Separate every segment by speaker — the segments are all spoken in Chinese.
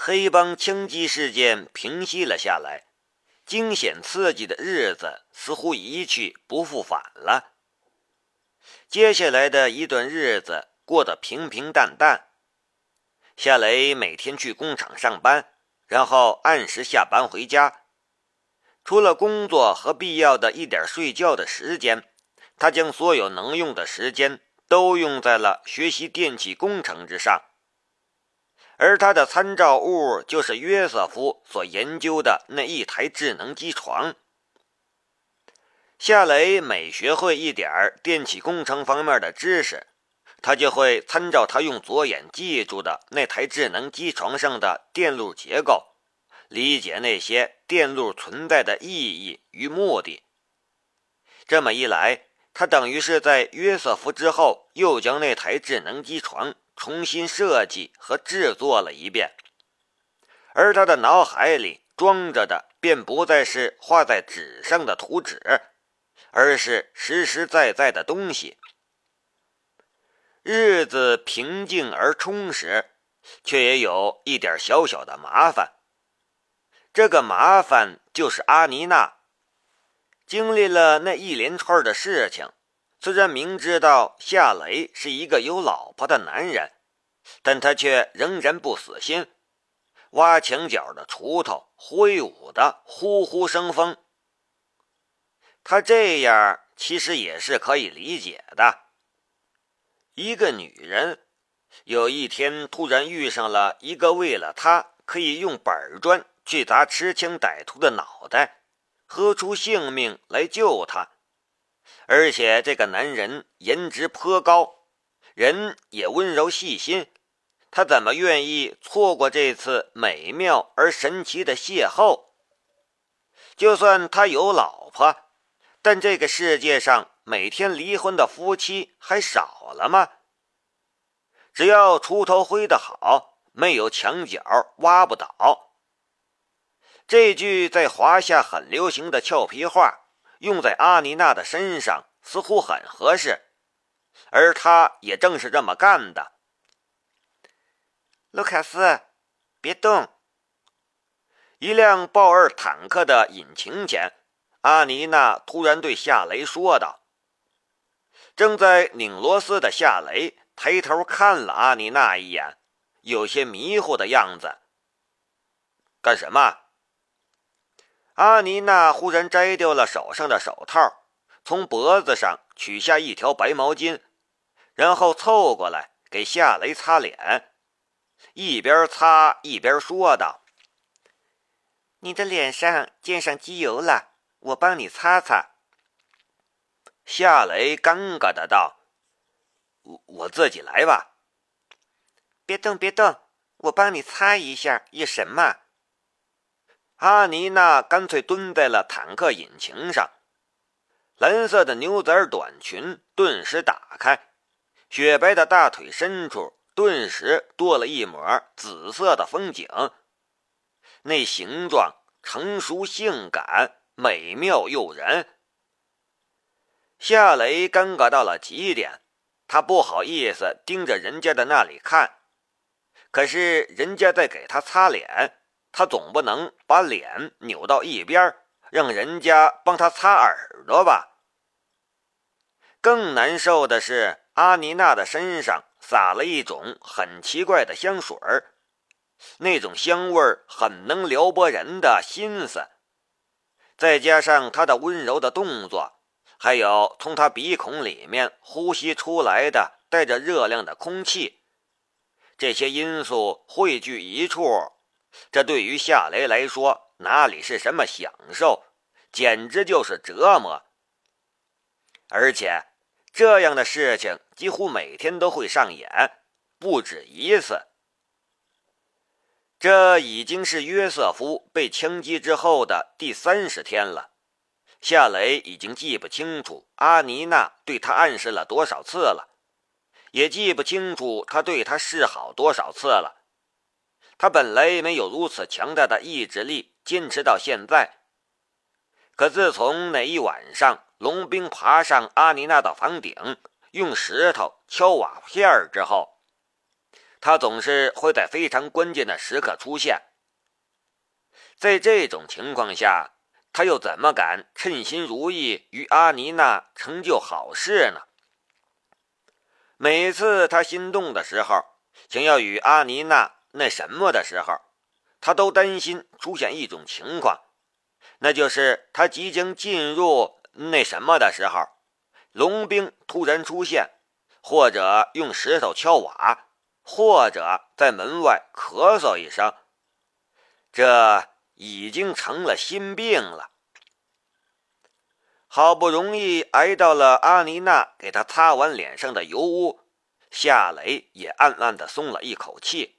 Speaker 1: 黑帮枪击事件平息了下来，惊险刺激的日子似乎一去不复返了。接下来的一段日子过得平平淡淡。夏雷每天去工厂上班，然后按时下班回家。除了工作和必要的一点睡觉的时间，他将所有能用的时间都用在了学习电气工程之上。而他的参照物就是约瑟夫所研究的那一台智能机床。夏雷每学会一点电气工程方面的知识，他就会参照他用左眼记住的那台智能机床上的电路结构，理解那些电路存在的意义与目的。这么一来，他等于是在约瑟夫之后，又将那台智能机床重新设计和制作了一遍，而他的脑海里装着的便不再是画在纸上的图纸，而是实实在在的东西。日子平静而充实，却也有一点小小的麻烦。这个麻烦就是阿妮娜。经历了那一连串的事情，虽然明知道夏雷是一个有老婆的男人，但他却仍然不死心，挖墙角的锄头挥舞的呼呼生风。他这样其实也是可以理解的。一个女人有一天突然遇上了一个为了她可以用板砖去砸持枪歹徒的脑袋。喝出性命来救他，而且这个男人颜值颇高，人也温柔细心，他怎么愿意错过这次美妙而神奇的邂逅？就算他有老婆，但这个世界上每天离婚的夫妻还少了吗？只要锄头挥得好，没有墙角挖不倒。这句在华夏很流行的俏皮话，用在阿妮娜的身上似乎很合适，而她也正是这么干的。
Speaker 2: 卢卡斯，别动！
Speaker 1: 一辆豹二坦克的引擎前，阿妮娜突然对夏雷说道：“正在拧螺丝的夏雷抬头看了阿妮娜一眼，有些迷糊的样子。干什么？”阿妮娜忽然摘掉了手上的手套，从脖子上取下一条白毛巾，然后凑过来给夏雷擦脸，一边擦一边说道：“
Speaker 2: 你的脸上溅上机油了，我帮你擦擦。”
Speaker 1: 夏雷尴尬的道：“我我自己来吧。”“
Speaker 2: 别动，别动，我帮你擦一下，有什么？”
Speaker 1: 阿妮娜干脆蹲在了坦克引擎上，蓝色的牛仔短裙顿时打开，雪白的大腿深处顿时多了一抹紫色的风景。那形状成熟、性感、美妙诱人。夏雷尴尬到了极点，他不好意思盯着人家的那里看，可是人家在给他擦脸。他总不能把脸扭到一边，让人家帮他擦耳朵吧？更难受的是，阿妮娜的身上撒了一种很奇怪的香水儿，那种香味儿很能撩拨人的心思。再加上她的温柔的动作，还有从她鼻孔里面呼吸出来的带着热量的空气，这些因素汇聚一处。这对于夏雷来说，哪里是什么享受，简直就是折磨。而且，这样的事情几乎每天都会上演，不止一次。这已经是约瑟夫被枪击之后的第三十天了，夏雷已经记不清楚阿妮娜对他暗示了多少次了，也记不清楚他对他示好多少次了。他本来没有如此强大的意志力坚持到现在，可自从那一晚上龙兵爬上阿尼娜的房顶，用石头敲瓦片儿之后，他总是会在非常关键的时刻出现。在这种情况下，他又怎么敢称心如意与阿尼娜成就好事呢？每次他心动的时候，想要与阿尼娜那什么的时候，他都担心出现一种情况，那就是他即将进入那什么的时候，龙兵突然出现，或者用石头敲瓦，或者在门外咳嗽一声，这。已经成了心病了。好不容易挨到了阿妮娜给他擦完脸上的油污，夏雷也暗暗的松了一口气。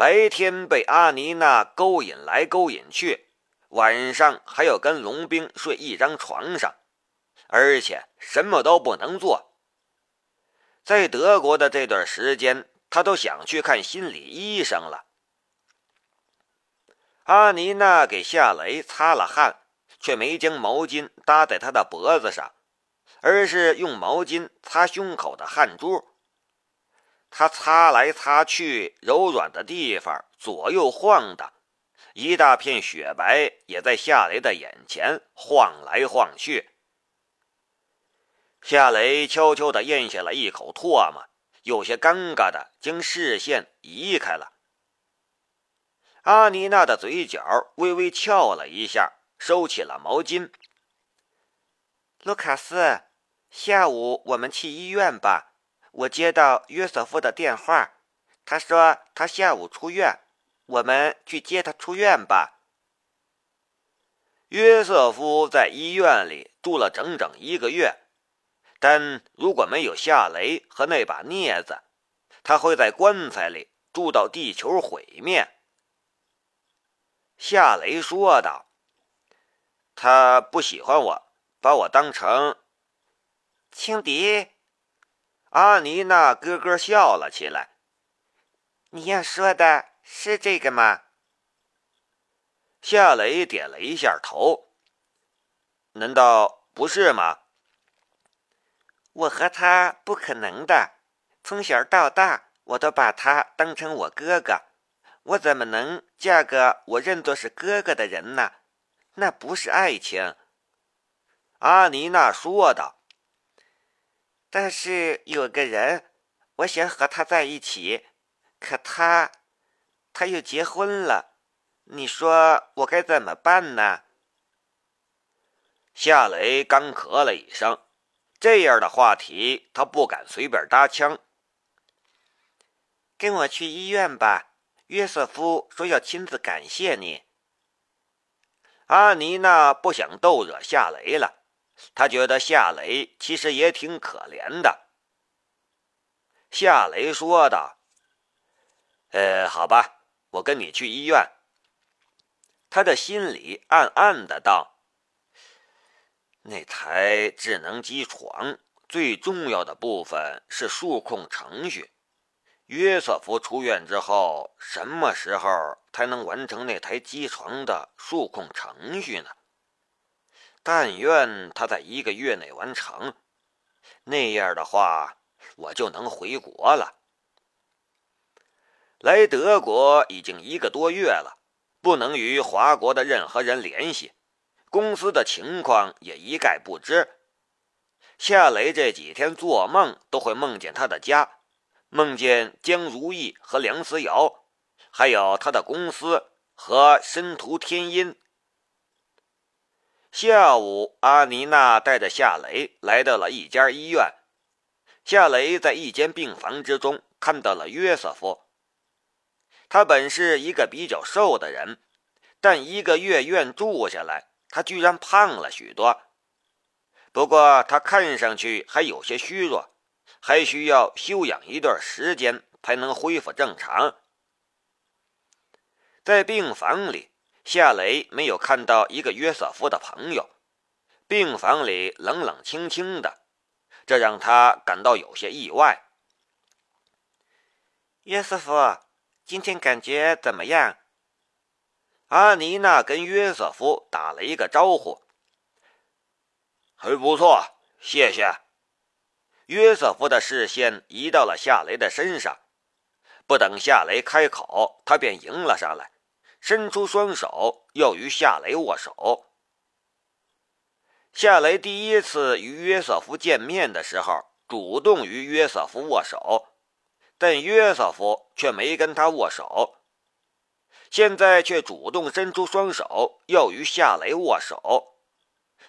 Speaker 1: 白天被阿妮娜勾引来勾引去，晚上还要跟龙兵睡一张床上，而且什么都不能做。在德国的这段时间，他都想去看心理医生了。阿妮娜给夏雷擦了汗，却没将毛巾搭在他的脖子上，而是用毛巾擦胸口的汗珠。他擦来擦去，柔软的地方左右晃荡，一大片雪白也在夏雷的眼前晃来晃去。夏雷悄悄地咽下了一口唾沫，有些尴尬的将视线移开了。阿妮娜的嘴角微微翘了一下，收起了毛巾。
Speaker 2: 卢卡斯，下午我们去医院吧。我接到约瑟夫的电话，他说他下午出院，我们去接他出院吧。
Speaker 1: 约瑟夫在医院里住了整整一个月，但如果没有夏雷和那把镊子，他会在棺材里住到地球毁灭。夏雷说道：“他不喜欢我，把我当成
Speaker 2: 轻敌。”
Speaker 1: 阿妮娜咯咯笑了起来。
Speaker 2: “你要说的是这个吗？”
Speaker 1: 夏雷点了一下头。“难道不是吗？”“
Speaker 2: 我和他不可能的，从小到大，我都把他当成我哥哥。”我怎么能嫁个我认作是哥哥的人呢？那不是爱情。”
Speaker 1: 阿妮娜说道。
Speaker 2: “但是有个人，我想和他在一起，可他，他又结婚了。你说我该怎么办呢？”
Speaker 1: 夏雷干咳了一声，这样的话题他不敢随便搭腔。
Speaker 2: 跟我去医院吧。约瑟夫说要亲自感谢你。
Speaker 1: 阿妮娜不想逗惹夏雷了，他觉得夏雷其实也挺可怜的。夏雷说道：“呃，好吧，我跟你去医院。”他的心里暗暗的道：“那台智能机床最重要的部分是数控程序。”约瑟夫出院之后，什么时候才能完成那台机床的数控程序呢？但愿他在一个月内完成，那样的话，我就能回国了。来德国已经一个多月了，不能与华国的任何人联系，公司的情况也一概不知。夏雷这几天做梦都会梦见他的家。梦见江如意和梁思瑶，还有他的公司和申屠天音。下午，阿妮娜带着夏雷来到了一家医院。夏雷在一间病房之中看到了约瑟夫。他本是一个比较瘦的人，但一个月院住下来，他居然胖了许多。不过，他看上去还有些虚弱。还需要休养一段时间才能恢复正常。在病房里，夏雷没有看到一个约瑟夫的朋友。病房里冷冷清清的，这让他感到有些意外。
Speaker 2: 约瑟夫，今天感觉怎么样？
Speaker 1: 阿妮娜跟约瑟夫打了一个招呼。
Speaker 3: 还不错，谢谢。
Speaker 1: 约瑟夫的视线移到了夏雷的身上，不等夏雷开口，他便迎了上来，伸出双手要与夏雷握手。夏雷第一次与约瑟夫见面的时候，主动与约瑟夫握手，但约瑟夫却没跟他握手。现在却主动伸出双手要与夏雷握手，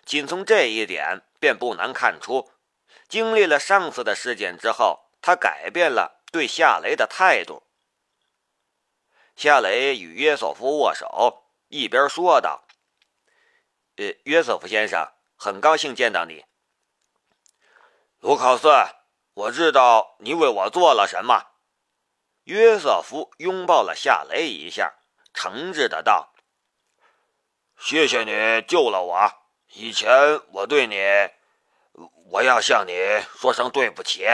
Speaker 1: 仅从这一点便不难看出，经历了上次的事件之后，他改变了对夏雷的态度。夏雷与约瑟夫握手，一边说道：“呃，约瑟夫先生。”很高兴见到你，
Speaker 3: 卢考斯。我知道你为我做了什么。
Speaker 1: 约瑟夫拥抱了夏雷一下，诚挚的道：“
Speaker 3: 谢谢你救了我。以前我对你，我要向你说声对不起。”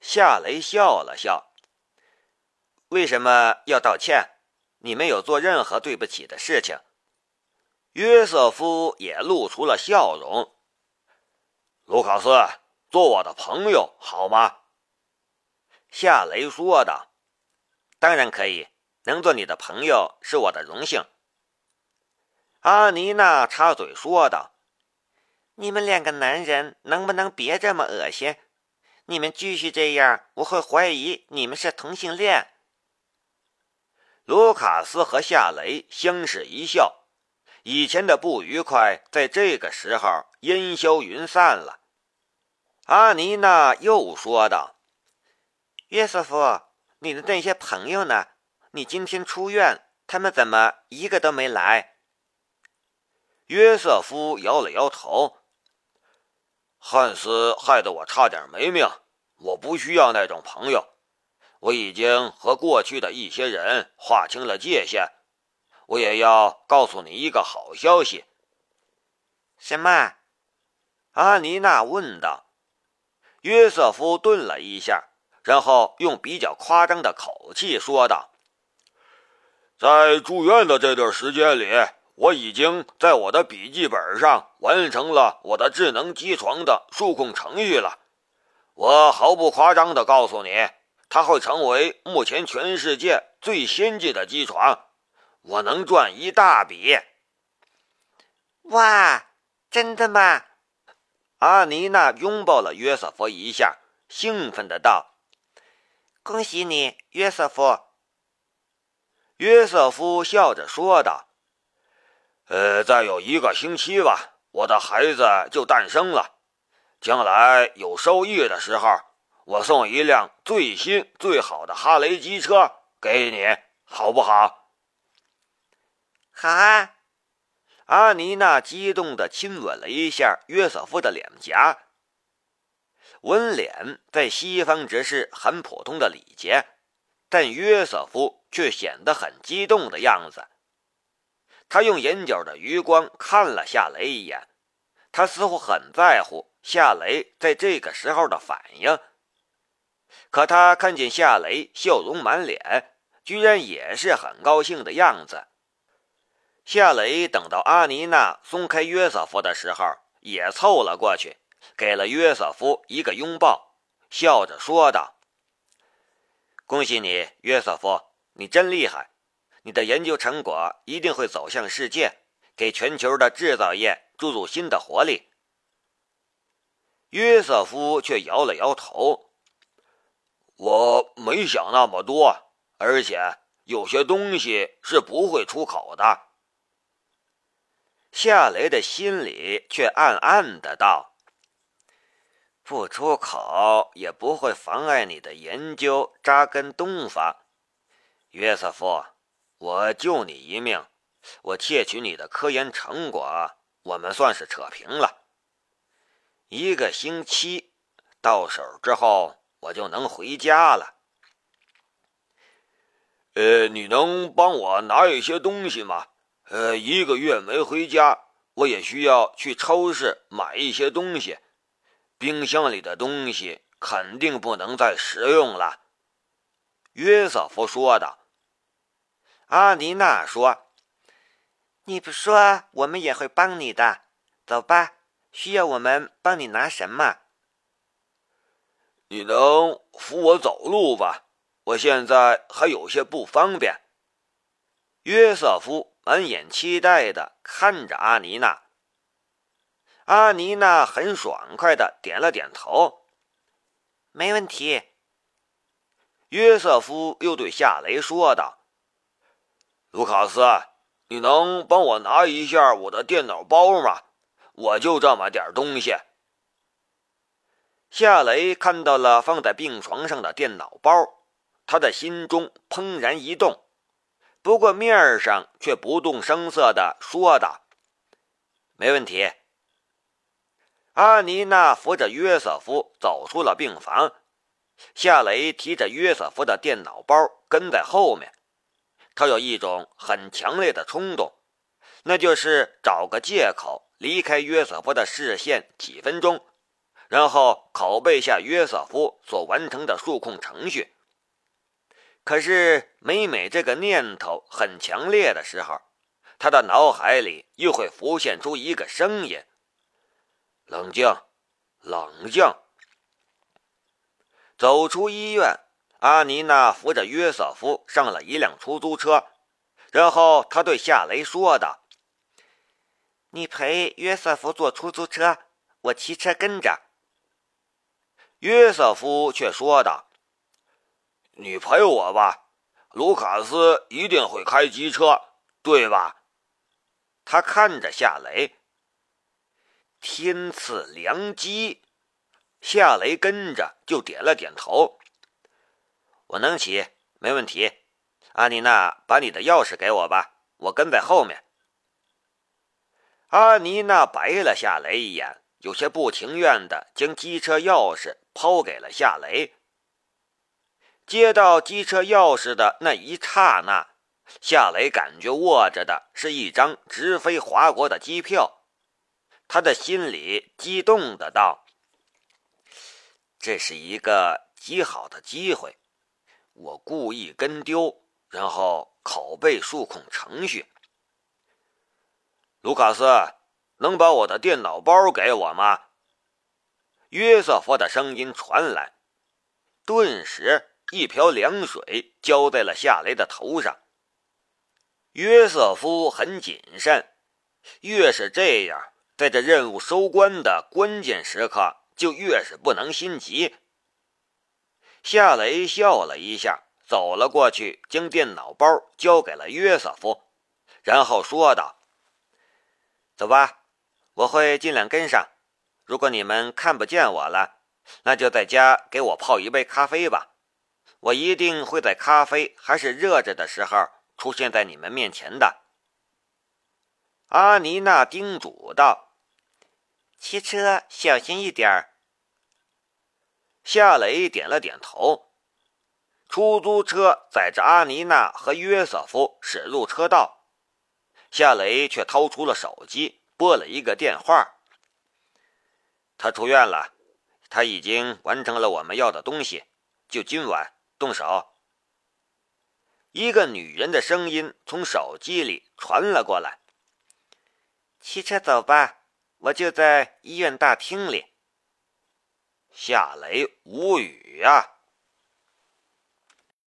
Speaker 1: 夏雷笑了笑：“为什么要道歉？你没有做任何对不起的事情。”约瑟夫也露出了笑容。
Speaker 3: 卢卡斯，做我的朋友好吗？
Speaker 1: 夏雷说道：“当然可以，能做你的朋友是我的荣幸。”阿妮娜插嘴说道：“
Speaker 2: 你们两个男人能不能别这么恶心？你们继续这样，我会怀疑你们是同性恋。”
Speaker 1: 卢卡斯和夏雷相视一笑。以前的不愉快在这个时候烟消云散了。阿妮娜又说道：“
Speaker 2: 约瑟夫，你的那些朋友呢？你今天出院，他们怎么一个都没来？”
Speaker 1: 约瑟夫摇了摇头：“
Speaker 3: 汉斯害得我差点没命，我不需要那种朋友。我已经和过去的一些人划清了界限。”我也要告诉你一个好消息。
Speaker 2: 什么？
Speaker 1: 阿妮娜问道。约瑟夫顿了一下，然后用比较夸张的口气说道：“
Speaker 3: 在住院的这段时间里，我已经在我的笔记本上完成了我的智能机床的数控程序了。我毫不夸张地告诉你，它会成为目前全世界最先进的机床。”我能赚一大笔！
Speaker 2: 哇，真的吗？
Speaker 1: 阿妮娜拥抱了约瑟夫一下，兴奋的道：“
Speaker 2: 恭喜你，约瑟夫！”
Speaker 1: 约瑟夫笑着说道：“
Speaker 3: 呃，再有一个星期吧，我的孩子就诞生了。将来有收益的时候，我送一辆最新最好的哈雷机车给你，好不好？”
Speaker 2: 好啊！
Speaker 1: 阿妮娜激动地亲吻了一下约瑟夫的脸颊。吻脸在西方只是很普通的礼节，但约瑟夫却显得很激动的样子。他用眼角的余光看了夏雷一眼，他似乎很在乎夏雷在这个时候的反应。可他看见夏雷笑容满脸，居然也是很高兴的样子。夏雷等到阿妮娜松开约瑟夫的时候，也凑了过去，给了约瑟夫一个拥抱，笑着说道：“恭喜你，约瑟夫，你真厉害！你的研究成果一定会走向世界，给全球的制造业注入新的活力。”约瑟夫却摇了摇头：“
Speaker 3: 我没想那么多，而且有些东西是不会出口的。”
Speaker 1: 夏雷的心里却暗暗的道：“不出口也不会妨碍你的研究扎根东方。约瑟夫，我救你一命，我窃取你的科研成果，我们算是扯平了。一个星期到手之后，我就能回家了。
Speaker 3: 呃，你能帮我拿一些东西吗？”呃，一个月没回家，我也需要去超市买一些东西。冰箱里的东西肯定不能再食用了。”
Speaker 1: 约瑟夫说道。
Speaker 2: 阿尼娜说：“你不说，我们也会帮你的。走吧，需要我们帮你拿什么？
Speaker 3: 你能扶我走路吧？我现在还有些不方便。
Speaker 1: 约瑟夫满眼期待地看着阿妮娜。阿妮娜很爽快地点了点头，
Speaker 2: 没问题。
Speaker 1: 约瑟夫又对夏雷说道：“
Speaker 3: 卢卡斯，你能帮我拿一下我的电脑包吗？我就这么点东西。”
Speaker 1: 夏雷看到了放在病床上的电脑包，他的心中怦然一动，不过面上却不动声色地说道：“没问题。”阿妮娜扶着约瑟夫走出了病房，夏雷提着约瑟夫的电脑包跟在后面。他有一种很强烈的冲动，那就是找个借口离开约瑟夫的视线几分钟。然后拷贝下约瑟夫所完成的数控程序。可是每每这个念头很强烈的时候，他的脑海里又会浮现出一个声音：“
Speaker 3: 冷静，冷静。”
Speaker 1: 走出医院，阿妮娜扶着约瑟夫上了一辆出租车，然后他对夏雷说道：“
Speaker 2: 你陪约瑟夫坐出租车，我骑车跟着。”
Speaker 1: 约瑟夫却说道：“
Speaker 3: 你陪我吧，卢卡斯一定会开机车，对吧？”
Speaker 1: 他看着夏雷，天赐良机。夏雷跟着就点了点头：“我能骑，没问题。”阿妮娜，把你的钥匙给我吧，我跟在后面。阿妮娜白了夏雷一眼，有些不情愿的将机车钥匙。抛给了夏雷。接到机车钥匙的那一刹那，夏雷感觉握着的是一张直飞华国的机票，他的心里激动的道：“这是一个极好的机会，我故意跟丢，然后拷贝数控程序。”
Speaker 3: 卢卡斯，能把我的电脑包给我吗？
Speaker 1: 约瑟夫的声音传来，顿时一瓢凉水浇在了夏雷的头上。约瑟夫很谨慎，越是这样，在这任务收官的关键时刻，就越是不能心急。夏雷笑了一下，走了过去，将电脑包交给了约瑟夫，然后说道：“走吧，我会尽量跟上。”如果你们看不见我了，那就在家给我泡一杯咖啡吧。我一定会在咖啡还是热着的时候出现在你们面前的。”阿妮娜叮嘱道。
Speaker 2: “骑车小心一点儿。”
Speaker 1: 夏雷点了点头。出租车载着阿妮娜和约瑟夫驶入车道，夏雷却掏出了手机，拨了一个电话。他出院了，他已经完成了我们要的东西，就今晚动手。一个女人的声音从手机里传了过来：“
Speaker 2: 骑车走吧，我就在医院大厅里。”
Speaker 1: 夏雷无语啊。